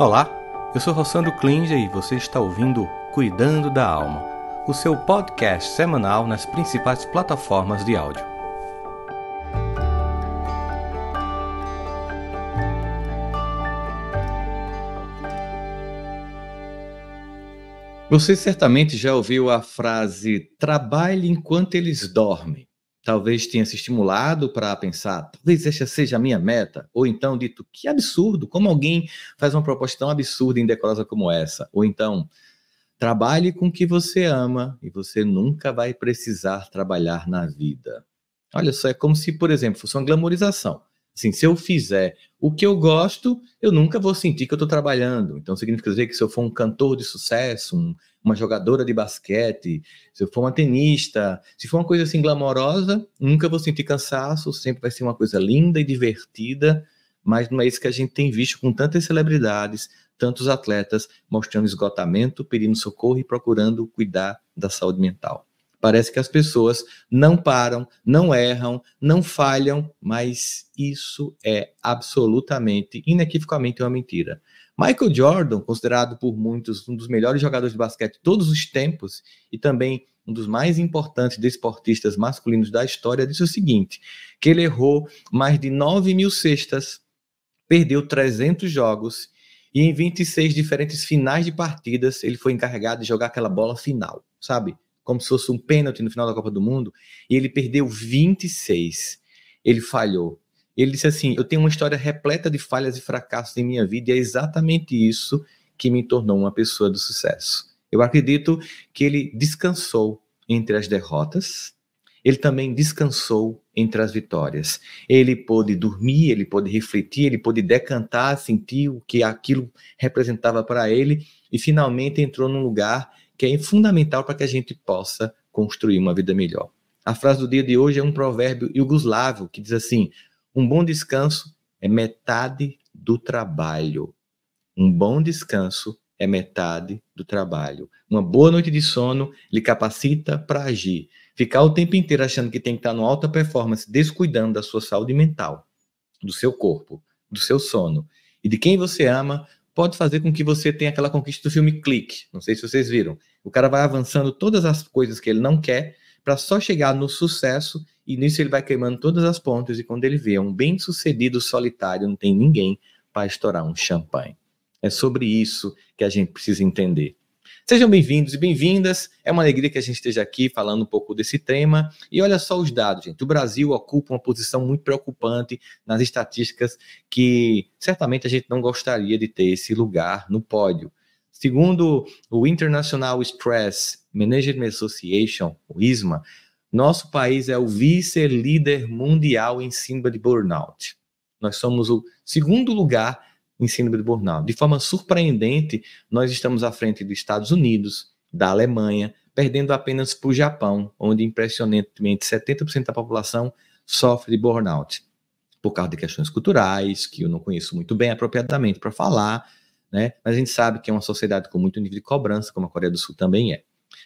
Olá, eu sou Rossandro Klinger e você está ouvindo Cuidando da Alma, o seu podcast semanal nas principais plataformas de áudio. Você certamente já ouviu a frase trabalhe enquanto eles dormem talvez tenha se estimulado para pensar, talvez essa seja a minha meta, ou então dito, que absurdo, como alguém faz uma proposta tão absurda e indecorosa como essa? Ou então, trabalhe com o que você ama e você nunca vai precisar trabalhar na vida. Olha só, é como se, por exemplo, fosse uma glamorização. Assim, se eu fizer o que eu gosto, eu nunca vou sentir que eu estou trabalhando. Então, significa dizer que se eu for um cantor de sucesso, um, uma jogadora de basquete, se eu for uma tenista, se for uma coisa assim glamourosa, nunca vou sentir cansaço, sempre vai ser uma coisa linda e divertida, mas não é isso que a gente tem visto com tantas celebridades, tantos atletas mostrando esgotamento, pedindo socorro e procurando cuidar da saúde mental. Parece que as pessoas não param, não erram, não falham, mas isso é absolutamente, inequivocamente uma mentira. Michael Jordan, considerado por muitos um dos melhores jogadores de basquete de todos os tempos e também um dos mais importantes desportistas masculinos da história, disse o seguinte: que ele errou mais de 9 mil cestas, perdeu 300 jogos e em 26 diferentes finais de partidas ele foi encarregado de jogar aquela bola final, sabe? Como se fosse um pênalti no final da Copa do Mundo, e ele perdeu 26. Ele falhou. Ele disse assim: Eu tenho uma história repleta de falhas e fracassos em minha vida, e é exatamente isso que me tornou uma pessoa do sucesso. Eu acredito que ele descansou entre as derrotas, ele também descansou entre as vitórias. Ele pôde dormir, ele pôde refletir, ele pôde decantar, sentir o que aquilo representava para ele e finalmente entrou num lugar que é fundamental para que a gente possa construir uma vida melhor. A frase do dia de hoje é um provérbio iugoslavo que diz assim: um bom descanso é metade do trabalho. Um bom descanso é metade do trabalho. Uma boa noite de sono lhe capacita para agir. Ficar o tempo inteiro achando que tem que estar no alta performance, descuidando da sua saúde mental, do seu corpo, do seu sono e de quem você ama, pode fazer com que você tenha aquela conquista do filme Clique. Não sei se vocês viram. O cara vai avançando todas as coisas que ele não quer para só chegar no sucesso e nisso ele vai queimando todas as pontas e quando ele vê um bem-sucedido solitário, não tem ninguém para estourar um champanhe. É sobre isso que a gente precisa entender. Sejam bem-vindos e bem-vindas. É uma alegria que a gente esteja aqui falando um pouco desse tema. E olha só os dados, gente. O Brasil ocupa uma posição muito preocupante nas estatísticas que certamente a gente não gostaria de ter esse lugar no pódio. Segundo o International Stress Management Association, o ISMA, nosso país é o vice-líder mundial em síndrome de burnout. Nós somos o segundo lugar em síndrome de burnout. De forma surpreendente, nós estamos à frente dos Estados Unidos, da Alemanha, perdendo apenas para o Japão, onde impressionantemente 70% da população sofre de burnout, por causa de questões culturais, que eu não conheço muito bem apropriadamente para falar, né? Mas a gente sabe que é uma sociedade com muito nível de cobrança, como a Coreia do Sul também é.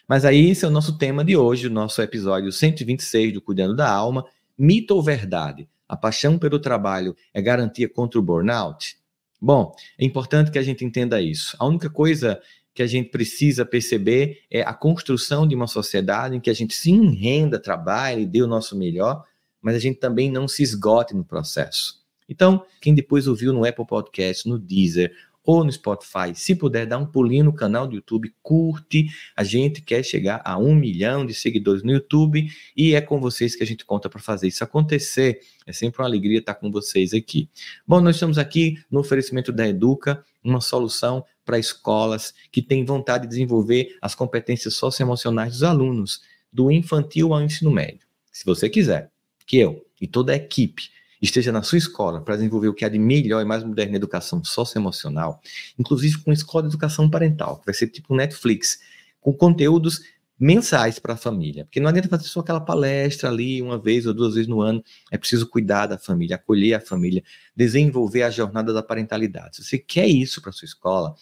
Mas aí esse é o nosso tema de hoje, o nosso episódio 126 do Cuidando da Alma, mito ou verdade? A paixão pelo trabalho é garantia contra o burnout? Bom, é importante que a gente entenda isso. A única coisa que a gente precisa perceber é a construção de uma sociedade em que a gente se renda, trabalhe, dê o nosso melhor, mas a gente também não se esgote no processo. Então, quem depois ouviu no Apple Podcast, no Deezer ou no Spotify. Se puder, dá um pulinho no canal do YouTube, curte. A gente quer chegar a um milhão de seguidores no YouTube e é com vocês que a gente conta para fazer isso acontecer. É sempre uma alegria estar com vocês aqui. Bom, nós estamos aqui no oferecimento da Educa, uma solução para escolas que têm vontade de desenvolver as competências socioemocionais dos alunos, do infantil ao ensino médio. Se você quiser que eu e toda a equipe esteja na sua escola para desenvolver o que há de melhor e mais moderno na educação socioemocional, inclusive com escola de educação parental, que vai ser tipo Netflix, com conteúdos mensais para a família. Porque não adianta fazer só aquela palestra ali uma vez ou duas vezes no ano. É preciso cuidar da família, acolher a família, desenvolver a jornada da parentalidade. Se você quer isso para sua escola,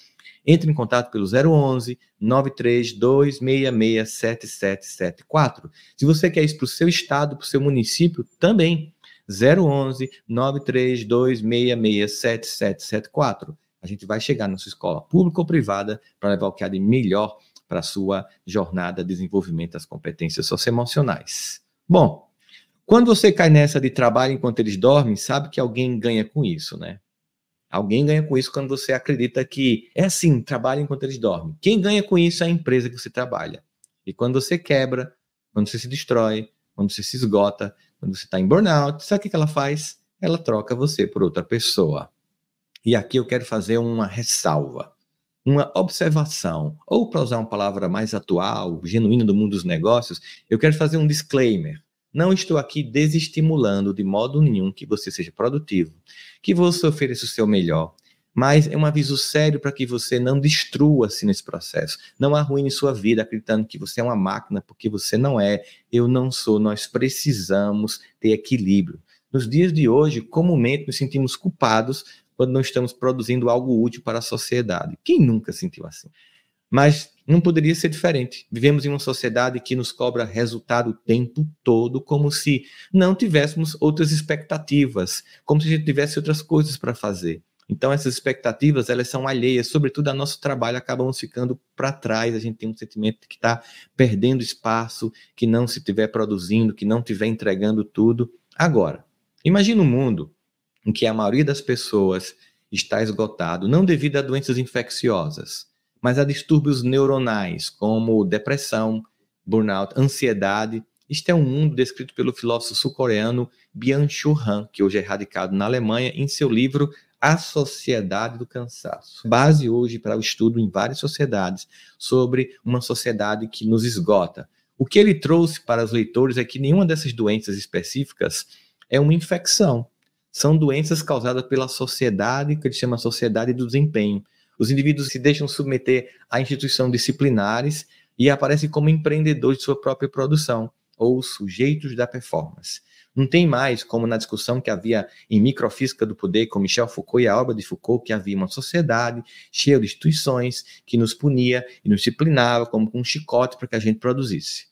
entre em contato pelo 011 93266 7774. Se você quer isso para o seu estado, para o seu município, também 011 932667774. a gente vai chegar na sua escola pública ou privada para levar o que há de melhor para a sua jornada de desenvolvimento das competências socioemocionais. Bom, quando você cai nessa de trabalho enquanto eles dormem, sabe que alguém ganha com isso, né? Alguém ganha com isso quando você acredita que é assim, trabalha enquanto eles dormem. Quem ganha com isso é a empresa que você trabalha. E quando você quebra, quando você se destrói, quando você se esgota, quando você está em burnout, sabe o que ela faz? Ela troca você por outra pessoa. E aqui eu quero fazer uma ressalva, uma observação, ou para usar uma palavra mais atual, genuína do mundo dos negócios, eu quero fazer um disclaimer. Não estou aqui desestimulando de modo nenhum que você seja produtivo, que você ofereça o seu melhor, mas é um aviso sério para que você não destrua-se nesse processo, não arruine sua vida acreditando que você é uma máquina, porque você não é, eu não sou, nós precisamos ter equilíbrio. Nos dias de hoje, comumente nos sentimos culpados quando não estamos produzindo algo útil para a sociedade. Quem nunca sentiu assim? Mas não poderia ser diferente. Vivemos em uma sociedade que nos cobra resultado o tempo todo, como se não tivéssemos outras expectativas, como se a gente tivesse outras coisas para fazer. Então essas expectativas, elas são alheias, sobretudo ao nosso trabalho, acabamos ficando para trás, a gente tem um sentimento de que está perdendo espaço, que não se estiver produzindo, que não estiver entregando tudo. Agora, imagine um mundo em que a maioria das pessoas está esgotado, não devido a doenças infecciosas, mas a distúrbios neuronais, como depressão, burnout, ansiedade. Este é um mundo descrito pelo filósofo sul-coreano Byung-Chul Han, que hoje é radicado na Alemanha, em seu livro A Sociedade do Cansaço. Base hoje para o estudo em várias sociedades sobre uma sociedade que nos esgota. O que ele trouxe para os leitores é que nenhuma dessas doenças específicas é uma infecção. São doenças causadas pela sociedade, que ele chama sociedade do desempenho. Os indivíduos se deixam submeter a instituições disciplinares e aparecem como empreendedores de sua própria produção, ou sujeitos da performance. Não tem mais, como na discussão que havia em Microfísica do Poder com Michel Foucault e a obra de Foucault, que havia uma sociedade cheia de instituições que nos punia e nos disciplinava como com um chicote para que a gente produzisse.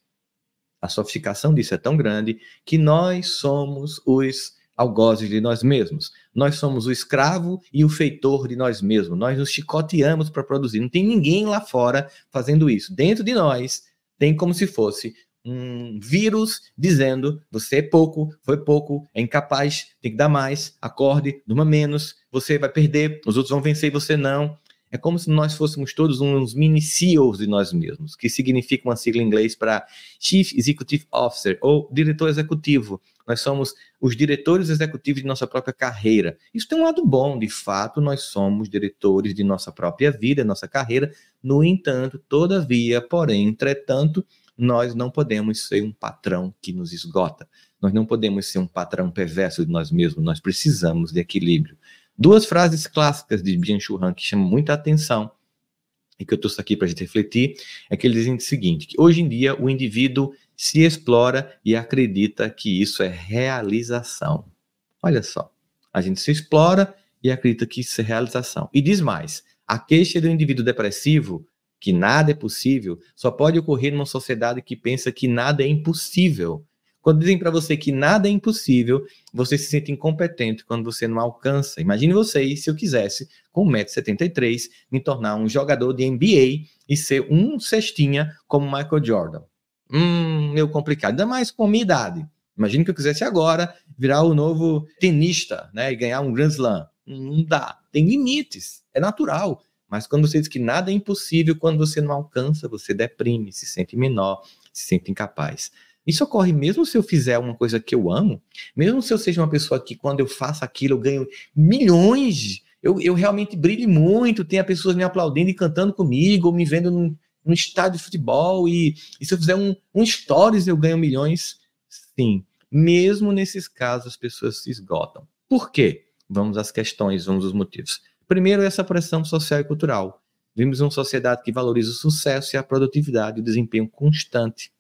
A sofisticação disso é tão grande que nós somos os algozes de nós mesmos. Nós somos o escravo e o feitor de nós mesmos. Nós nos chicoteamos para produzir. Não tem ninguém lá fora fazendo isso. Dentro de nós tem como se fosse um vírus dizendo: você é pouco, foi pouco, é incapaz, tem que dar mais, acorde, durma menos, você vai perder, os outros vão vencer e você não. É como se nós fôssemos todos uns mini CEOs de nós mesmos, que significa uma sigla em inglês para Chief Executive Officer, ou diretor executivo. Nós somos os diretores executivos de nossa própria carreira. Isso tem um lado bom, de fato, nós somos diretores de nossa própria vida, nossa carreira. No entanto, todavia, porém, entretanto, nós não podemos ser um patrão que nos esgota. Nós não podemos ser um patrão perverso de nós mesmos. Nós precisamos de equilíbrio. Duas frases clássicas de Byung-Chul que chamam muita atenção e que eu trouxe aqui para a gente refletir é que ele dizem o seguinte: que hoje em dia o indivíduo se explora e acredita que isso é realização. Olha só, a gente se explora e acredita que isso é realização. E diz mais: a queixa do indivíduo depressivo, que nada é possível, só pode ocorrer numa sociedade que pensa que nada é impossível. Quando dizem para você que nada é impossível, você se sente incompetente quando você não alcança. Imagine você, se eu quisesse, com 1,73m, me tornar um jogador de NBA e ser um cestinha como Michael Jordan. Hum, meio complicado. Ainda mais com a minha idade. Imagine que eu quisesse agora virar o novo tenista, né? E ganhar um Grand Slam. Não dá. Tem limites. É natural. Mas quando você diz que nada é impossível, quando você não alcança, você deprime, se sente menor, se sente incapaz. Isso ocorre mesmo se eu fizer uma coisa que eu amo, mesmo se eu seja uma pessoa que, quando eu faço aquilo, eu ganho milhões, eu, eu realmente brilho muito, tenha pessoas me aplaudindo e cantando comigo, ou me vendo num, num estádio de futebol, e, e se eu fizer um, um stories, eu ganho milhões. Sim, mesmo nesses casos, as pessoas se esgotam. Por quê? Vamos às questões, vamos aos motivos. Primeiro, essa pressão social e cultural. Vivemos uma sociedade que valoriza o sucesso e a produtividade, o desempenho constante.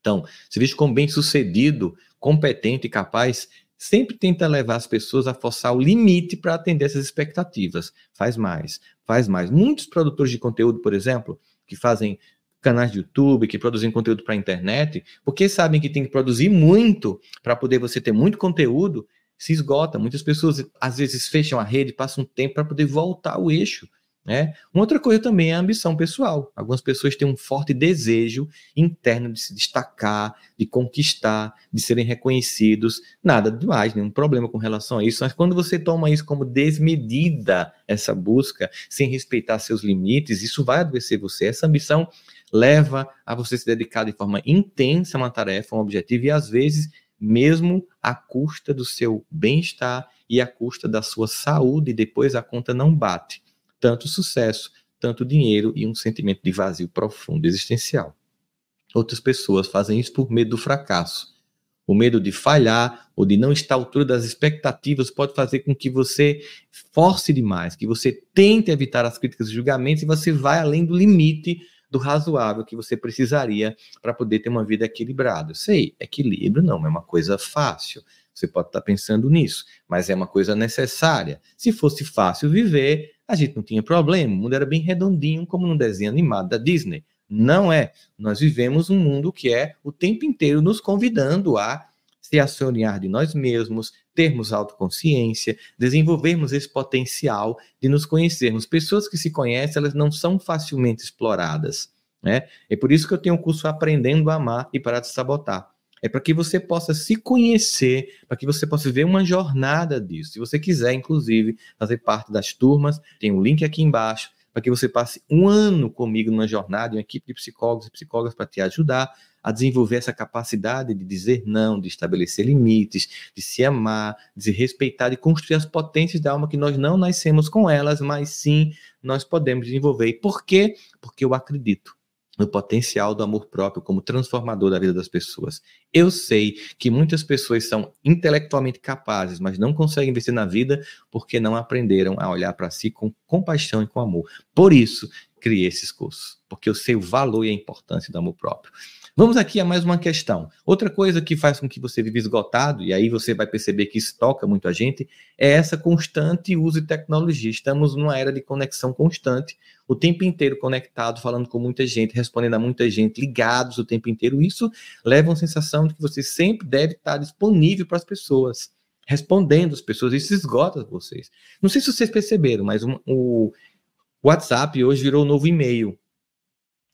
Então, se visto como bem-sucedido, competente e capaz, sempre tenta levar as pessoas a forçar o limite para atender essas expectativas. Faz mais, faz mais. Muitos produtores de conteúdo, por exemplo, que fazem canais de YouTube, que produzem conteúdo para a internet, porque sabem que tem que produzir muito para poder você ter muito conteúdo, se esgota. Muitas pessoas às vezes fecham a rede, passam um tempo para poder voltar ao eixo. Né? Uma outra coisa também é a ambição pessoal. Algumas pessoas têm um forte desejo interno de se destacar, de conquistar, de serem reconhecidos. Nada demais, nenhum problema com relação a isso. Mas quando você toma isso como desmedida, essa busca, sem respeitar seus limites, isso vai adoecer você. Essa ambição leva a você se dedicar de forma intensa a uma tarefa, a um objetivo, e às vezes mesmo à custa do seu bem-estar e à custa da sua saúde, e depois a conta não bate tanto sucesso, tanto dinheiro e um sentimento de vazio profundo existencial. Outras pessoas fazem isso por medo do fracasso. O medo de falhar ou de não estar à altura das expectativas pode fazer com que você force demais, que você tente evitar as críticas e julgamentos e você vai além do limite do razoável que você precisaria para poder ter uma vida equilibrada. Eu sei, equilíbrio não é uma coisa fácil. Você pode estar pensando nisso, mas é uma coisa necessária. Se fosse fácil viver, a gente não tinha problema, o mundo era bem redondinho, como num desenho animado da Disney. Não é. Nós vivemos um mundo que é o tempo inteiro nos convidando a se acionar de nós mesmos, termos autoconsciência, desenvolvermos esse potencial de nos conhecermos. Pessoas que se conhecem, elas não são facilmente exploradas. Né? É por isso que eu tenho um curso Aprendendo a Amar e Parar de Sabotar é para que você possa se conhecer, para que você possa ver uma jornada disso. Se você quiser, inclusive, fazer parte das turmas, tem um link aqui embaixo, para que você passe um ano comigo numa jornada, uma equipe de psicólogos e psicólogas para te ajudar a desenvolver essa capacidade de dizer não, de estabelecer limites, de se amar, de se respeitar, de construir as potências da alma que nós não nascemos com elas, mas sim nós podemos desenvolver. E por quê? Porque eu acredito no potencial do amor próprio como transformador da vida das pessoas. Eu sei que muitas pessoas são intelectualmente capazes, mas não conseguem vencer na vida porque não aprenderam a olhar para si com compaixão e com amor. Por isso, criei esses cursos, porque eu sei o valor e a importância do amor próprio. Vamos aqui a mais uma questão. Outra coisa que faz com que você vive esgotado, e aí você vai perceber que isso toca muito a gente, é essa constante uso de tecnologia. Estamos numa era de conexão constante, o tempo inteiro conectado, falando com muita gente, respondendo a muita gente, ligados o tempo inteiro. Isso leva a uma sensação de que você sempre deve estar disponível para as pessoas, respondendo as pessoas. Isso esgota vocês. Não sei se vocês perceberam, mas um, o WhatsApp hoje virou um novo e-mail.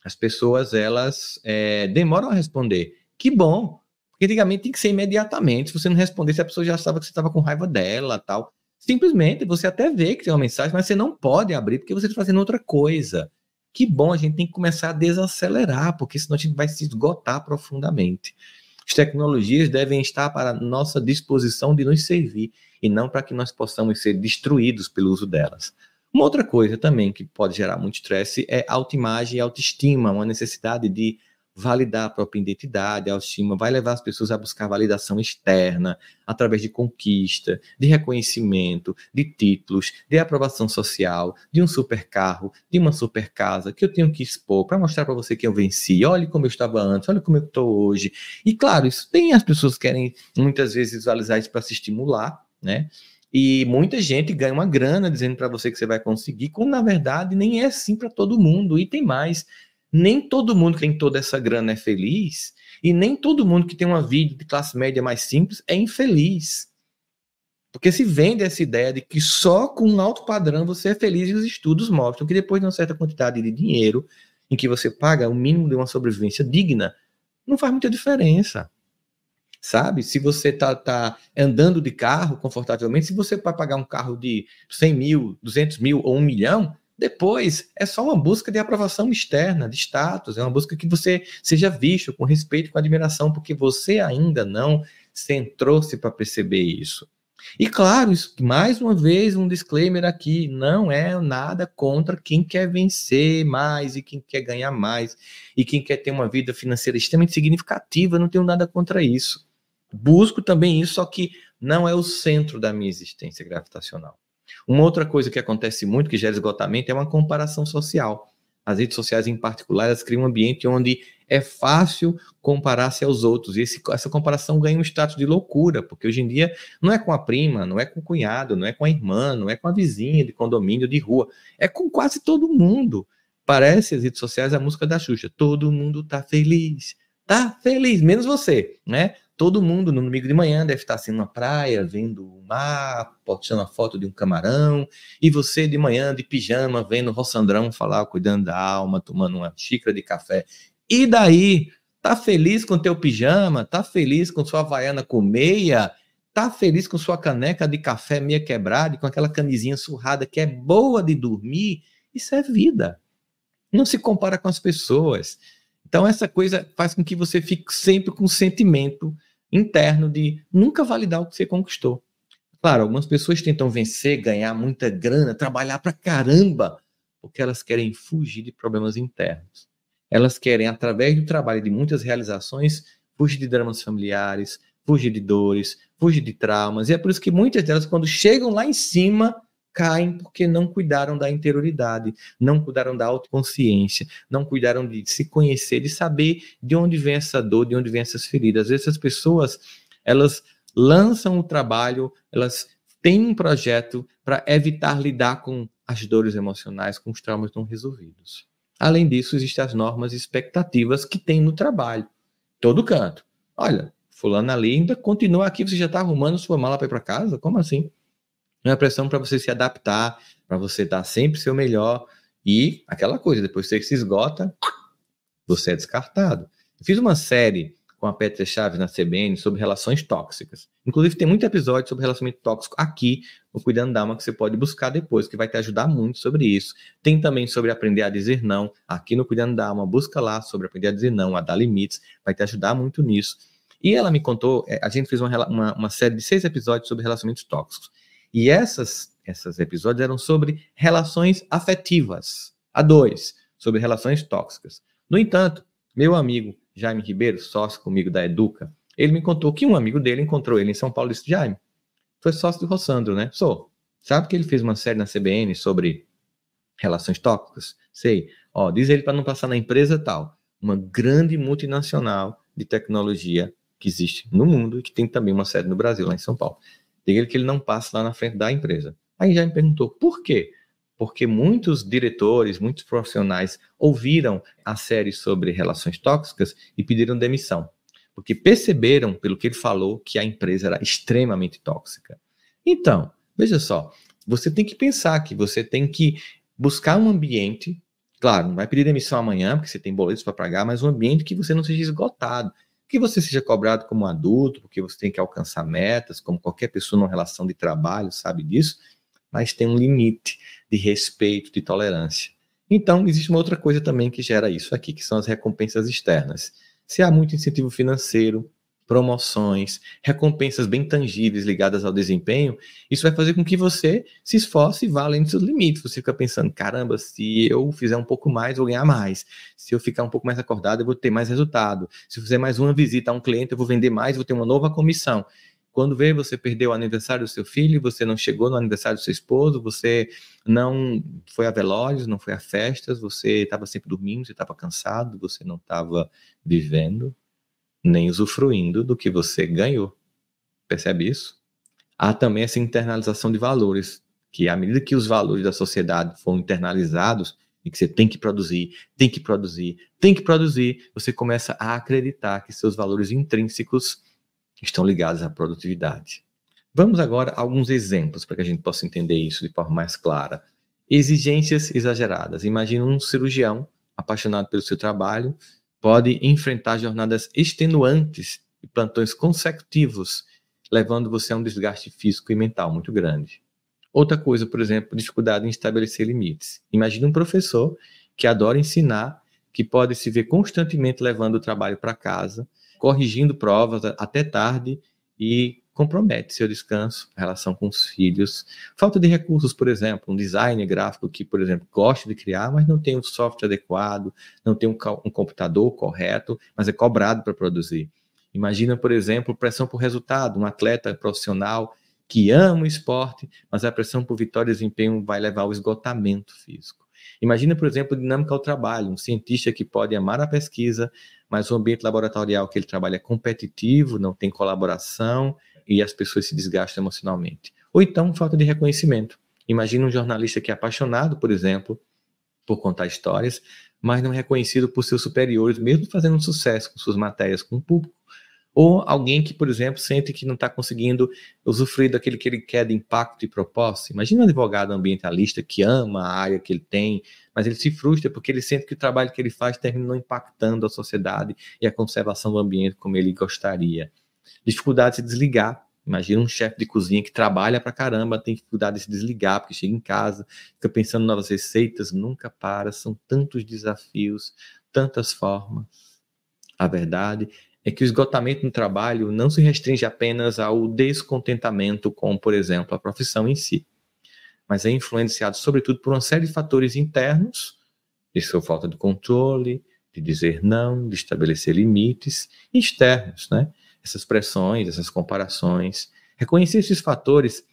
As pessoas, elas é, demoram a responder. Que bom, porque antigamente tem que ser imediatamente. Se você não respondesse, a pessoa já achava que você estava com raiva dela tal. Simplesmente, você até vê que tem uma mensagem, mas você não pode abrir porque você está fazendo outra coisa. Que bom, a gente tem que começar a desacelerar, porque senão a gente vai se esgotar profundamente. As tecnologias devem estar para nossa disposição de nos servir e não para que nós possamos ser destruídos pelo uso delas. Uma outra coisa também que pode gerar muito estresse é autoimagem e autoestima, uma necessidade de validar a própria identidade, a autoestima, vai levar as pessoas a buscar validação externa, através de conquista, de reconhecimento, de títulos, de aprovação social, de um super carro, de uma super casa, que eu tenho que expor para mostrar para você que eu venci. Olhe como eu estava antes, olha como eu estou hoje. E claro, isso tem as pessoas que querem muitas vezes visualizar isso para se estimular, né? E muita gente ganha uma grana dizendo para você que você vai conseguir, quando na verdade nem é assim para todo mundo. E tem mais: nem todo mundo que tem toda essa grana é feliz, e nem todo mundo que tem uma vida de classe média mais simples é infeliz. Porque se vende essa ideia de que só com um alto padrão você é feliz e os estudos mostram que depois de uma certa quantidade de dinheiro, em que você paga o mínimo de uma sobrevivência digna, não faz muita diferença sabe? Se você tá, tá andando de carro confortavelmente, se você vai pagar um carro de 100 mil, 200 mil ou um milhão, depois é só uma busca de aprovação externa, de status, é uma busca que você seja visto com respeito, com admiração, porque você ainda não centrou-se para perceber isso. E claro, isso, mais uma vez um disclaimer aqui, não é nada contra quem quer vencer mais e quem quer ganhar mais e quem quer ter uma vida financeira extremamente significativa, não tenho nada contra isso. Busco também isso, só que não é o centro da minha existência gravitacional. Uma outra coisa que acontece muito, que gera esgotamento, é uma comparação social. As redes sociais, em particular, elas criam um ambiente onde é fácil comparar-se aos outros. E esse, essa comparação ganha um status de loucura, porque hoje em dia não é com a prima, não é com o cunhado, não é com a irmã, não é com a vizinha de condomínio, de rua, é com quase todo mundo. Parece as redes sociais a música da Xuxa. Todo mundo tá feliz, tá feliz, menos você, né? Todo mundo no domingo de manhã deve estar assim numa praia, vendo o mar, postando a foto de um camarão, e você de manhã de pijama, vendo o Rossandrão falar, cuidando da alma, tomando uma xícara de café. E daí, tá feliz com teu pijama? Tá feliz com sua havaiana com meia? Tá feliz com sua caneca de café meia quebrada com aquela camisinha surrada que é boa de dormir? Isso é vida. Não se compara com as pessoas. Então, essa coisa faz com que você fique sempre com sentimento interno de nunca validar o que você conquistou. Claro, algumas pessoas tentam vencer, ganhar muita grana, trabalhar pra caramba, porque elas querem fugir de problemas internos. Elas querem, através do trabalho de muitas realizações, fugir de dramas familiares, fugir de dores, fugir de traumas. E é por isso que muitas delas, quando chegam lá em cima, caem porque não cuidaram da interioridade, não cuidaram da autoconsciência, não cuidaram de se conhecer, de saber de onde vem essa dor, de onde vem essas feridas. Às vezes as pessoas, elas lançam o trabalho, elas têm um projeto para evitar lidar com as dores emocionais, com os traumas não resolvidos. Além disso, existem as normas e expectativas que tem no trabalho, todo canto. Olha, fulano ali ainda continua aqui, você já está arrumando sua mala para ir para casa? Como assim? É uma pressão para você se adaptar, para você dar sempre seu melhor. E aquela coisa, depois você se esgota, você é descartado. Eu fiz uma série com a Petra Chaves na CBN sobre relações tóxicas. Inclusive, tem muito episódio sobre relacionamento tóxico aqui no Cuidando da Alma que você pode buscar depois, que vai te ajudar muito sobre isso. Tem também sobre aprender a dizer não, aqui no Cuidando da Alma. Busca lá sobre aprender a dizer não, a dar limites, vai te ajudar muito nisso. E ela me contou, é, a gente fez uma, uma, uma série de seis episódios sobre relacionamentos tóxicos. E essas, esses episódios eram sobre relações afetivas. A dois, sobre relações tóxicas. No entanto, meu amigo Jaime Ribeiro, sócio comigo da Educa, ele me contou que um amigo dele encontrou ele em São Paulo e disse: Jaime, foi sócio do Rossandro, né? Sou. Sabe que ele fez uma série na CBN sobre relações tóxicas? Sei. Ó, diz ele para não passar na empresa tal. Uma grande multinacional de tecnologia que existe no mundo e que tem também uma sede no Brasil, lá em São Paulo. Diga ele que ele não passa lá na frente da empresa. Aí já me perguntou por quê? Porque muitos diretores, muitos profissionais ouviram a série sobre relações tóxicas e pediram demissão. Porque perceberam, pelo que ele falou, que a empresa era extremamente tóxica. Então, veja só, você tem que pensar que você tem que buscar um ambiente Claro, não vai pedir demissão amanhã, porque você tem boletos para pagar, mas um ambiente que você não seja esgotado, que você seja cobrado como adulto, porque você tem que alcançar metas, como qualquer pessoa numa relação de trabalho sabe disso, mas tem um limite de respeito, de tolerância. Então, existe uma outra coisa também que gera isso aqui, que são as recompensas externas. Se há muito incentivo financeiro, promoções, recompensas bem tangíveis ligadas ao desempenho, isso vai fazer com que você se esforce e vá além dos seus limites. Você fica pensando, caramba, se eu fizer um pouco mais, vou ganhar mais. Se eu ficar um pouco mais acordado, eu vou ter mais resultado. Se eu fizer mais uma visita a um cliente, eu vou vender mais, vou ter uma nova comissão. Quando vê, você perdeu o aniversário do seu filho, você não chegou no aniversário do seu esposo, você não foi a velórios, não foi a festas, você estava sempre dormindo, você estava cansado, você não estava vivendo, nem usufruindo do que você ganhou. Percebe isso? Há também essa internalização de valores, que à medida que os valores da sociedade foram internalizados, e que você tem que produzir, tem que produzir, tem que produzir, você começa a acreditar que seus valores intrínsecos estão ligados à produtividade. Vamos agora a alguns exemplos para que a gente possa entender isso de forma mais clara. Exigências exageradas. Imagina um cirurgião apaixonado pelo seu trabalho pode enfrentar jornadas extenuantes e plantões consecutivos, levando você a um desgaste físico e mental muito grande. Outra coisa, por exemplo, dificuldade em estabelecer limites. Imagine um professor que adora ensinar, que pode se ver constantemente levando o trabalho para casa, corrigindo provas até tarde e compromete seu descanso, relação com os filhos. Falta de recursos, por exemplo, um designer gráfico que, por exemplo, gosta de criar, mas não tem um software adequado, não tem um, um computador correto, mas é cobrado para produzir. Imagina, por exemplo, pressão por resultado, um atleta profissional que ama o esporte, mas a pressão por vitória e desempenho vai levar ao esgotamento físico. Imagina, por exemplo, dinâmica ao trabalho, um cientista que pode amar a pesquisa, mas o ambiente laboratorial que ele trabalha é competitivo, não tem colaboração, e as pessoas se desgastam emocionalmente. Ou então, falta de reconhecimento. Imagina um jornalista que é apaixonado, por exemplo, por contar histórias, mas não é reconhecido por seus superiores, mesmo fazendo sucesso com suas matérias com o público. Ou alguém que, por exemplo, sente que não está conseguindo usufruir daquele que ele quer de impacto e propósito. Imagina um advogado ambientalista que ama a área que ele tem, mas ele se frustra porque ele sente que o trabalho que ele faz termina não impactando a sociedade e a conservação do ambiente como ele gostaria. Dificuldade de se desligar. Imagina um chefe de cozinha que trabalha pra caramba, tem dificuldade de se desligar, porque chega em casa, fica pensando em novas receitas, nunca para, são tantos desafios, tantas formas. A verdade é que o esgotamento no trabalho não se restringe apenas ao descontentamento com, por exemplo, a profissão em si, mas é influenciado sobretudo por uma série de fatores internos, de sua falta de controle, de dizer não, de estabelecer limites, e externos, né? Essas pressões, essas comparações. Reconhecer esses fatores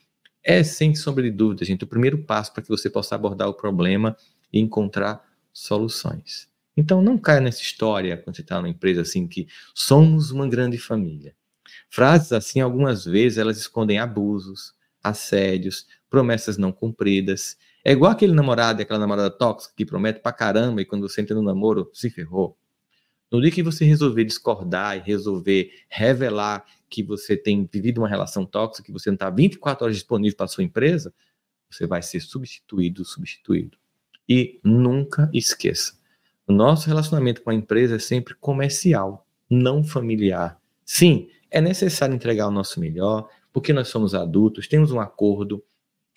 é, sem sombra de dúvida, gente, o primeiro passo para que você possa abordar o problema e encontrar soluções. Então não caia nessa história quando você está numa empresa assim que somos uma grande família. Frases assim, algumas vezes, elas escondem abusos, assédios, promessas não cumpridas. É igual aquele namorado e aquela namorada tóxica que promete pra caramba e quando você entra no namoro, se ferrou. No dia que você resolver discordar e resolver revelar que você tem vivido uma relação tóxica, que você não está 24 horas disponível para sua empresa, você vai ser substituído, substituído. E nunca esqueça, o nosso relacionamento com a empresa é sempre comercial, não familiar. Sim, é necessário entregar o nosso melhor, porque nós somos adultos, temos um acordo,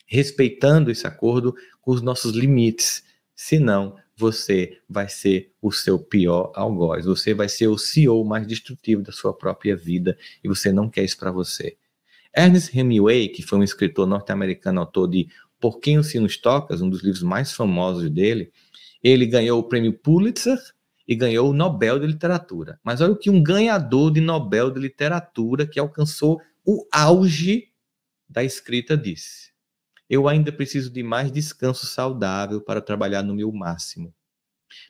respeitando esse acordo com os nossos limites. Senão, você vai ser o seu pior algoz, você vai ser o CEO mais destrutivo da sua própria vida e você não quer isso para você. Ernest Hemingway, que foi um escritor norte-americano, autor de Por Quem o Sino Tocas, um dos livros mais famosos dele, ele ganhou o prêmio Pulitzer e ganhou o Nobel de Literatura. Mas olha o que um ganhador de Nobel de Literatura que alcançou o auge da escrita disse: Eu ainda preciso de mais descanso saudável para trabalhar no meu máximo.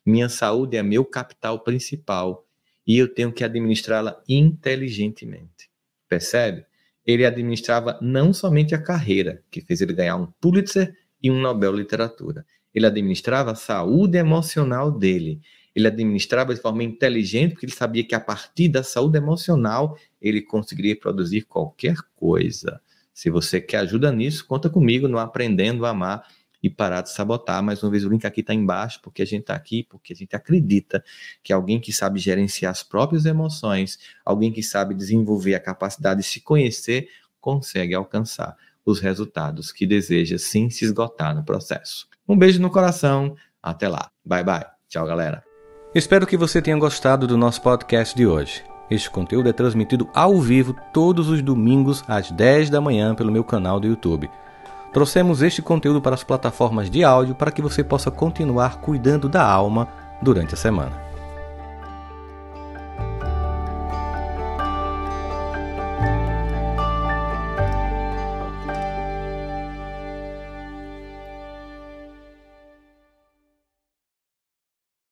Minha saúde é meu capital principal e eu tenho que administrá-la inteligentemente. Percebe? Ele administrava não somente a carreira, que fez ele ganhar um Pulitzer e um Nobel Literatura ele administrava a saúde emocional dele. Ele administrava de forma inteligente, porque ele sabia que a partir da saúde emocional ele conseguiria produzir qualquer coisa. Se você quer ajuda nisso, conta comigo no Aprendendo a Amar e parar de sabotar. Mais uma vez, o link aqui está embaixo, porque a gente está aqui, porque a gente acredita que alguém que sabe gerenciar as próprias emoções, alguém que sabe desenvolver a capacidade de se conhecer, consegue alcançar os resultados que deseja sem se esgotar no processo. Um beijo no coração. Até lá. Bye bye. Tchau, galera. Espero que você tenha gostado do nosso podcast de hoje. Este conteúdo é transmitido ao vivo todos os domingos às 10 da manhã pelo meu canal do YouTube. Trouxemos este conteúdo para as plataformas de áudio para que você possa continuar cuidando da alma durante a semana.